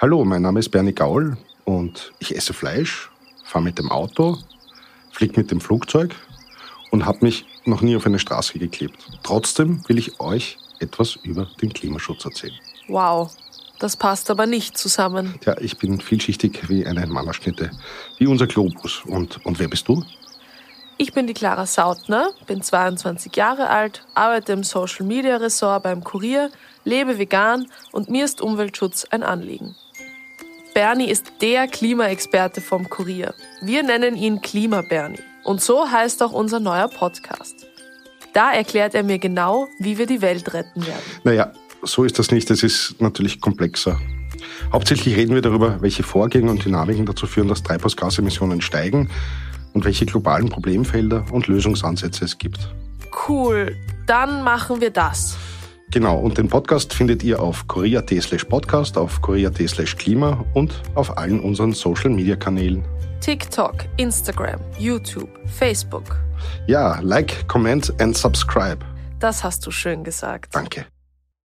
Hallo, mein Name ist Bernie Gaul und ich esse Fleisch, fahre mit dem Auto, fliege mit dem Flugzeug und habe mich noch nie auf eine Straße geklebt. Trotzdem will ich euch etwas über den Klimaschutz erzählen. Wow, das passt aber nicht zusammen. Ja, ich bin vielschichtig wie eine Mannerschnitte, wie unser Globus. Und, und wer bist du? Ich bin die Clara Sautner, bin 22 Jahre alt, arbeite im Social Media Ressort beim Kurier, lebe vegan und mir ist Umweltschutz ein Anliegen. Bernie ist der Klimaexperte vom Kurier. Wir nennen ihn Klima Bernie. Und so heißt auch unser neuer Podcast. Da erklärt er mir genau, wie wir die Welt retten werden. Naja, so ist das nicht. Es ist natürlich komplexer. Hauptsächlich reden wir darüber, welche Vorgänge und Dynamiken dazu führen, dass Treibhausgasemissionen steigen und welche globalen Problemfelder und Lösungsansätze es gibt. Cool, dann machen wir das. Genau, und den Podcast findet ihr auf korea.at slash podcast, auf korea.at slash klima und auf allen unseren Social-Media-Kanälen. TikTok, Instagram, YouTube, Facebook. Ja, like, comment and subscribe. Das hast du schön gesagt. Danke.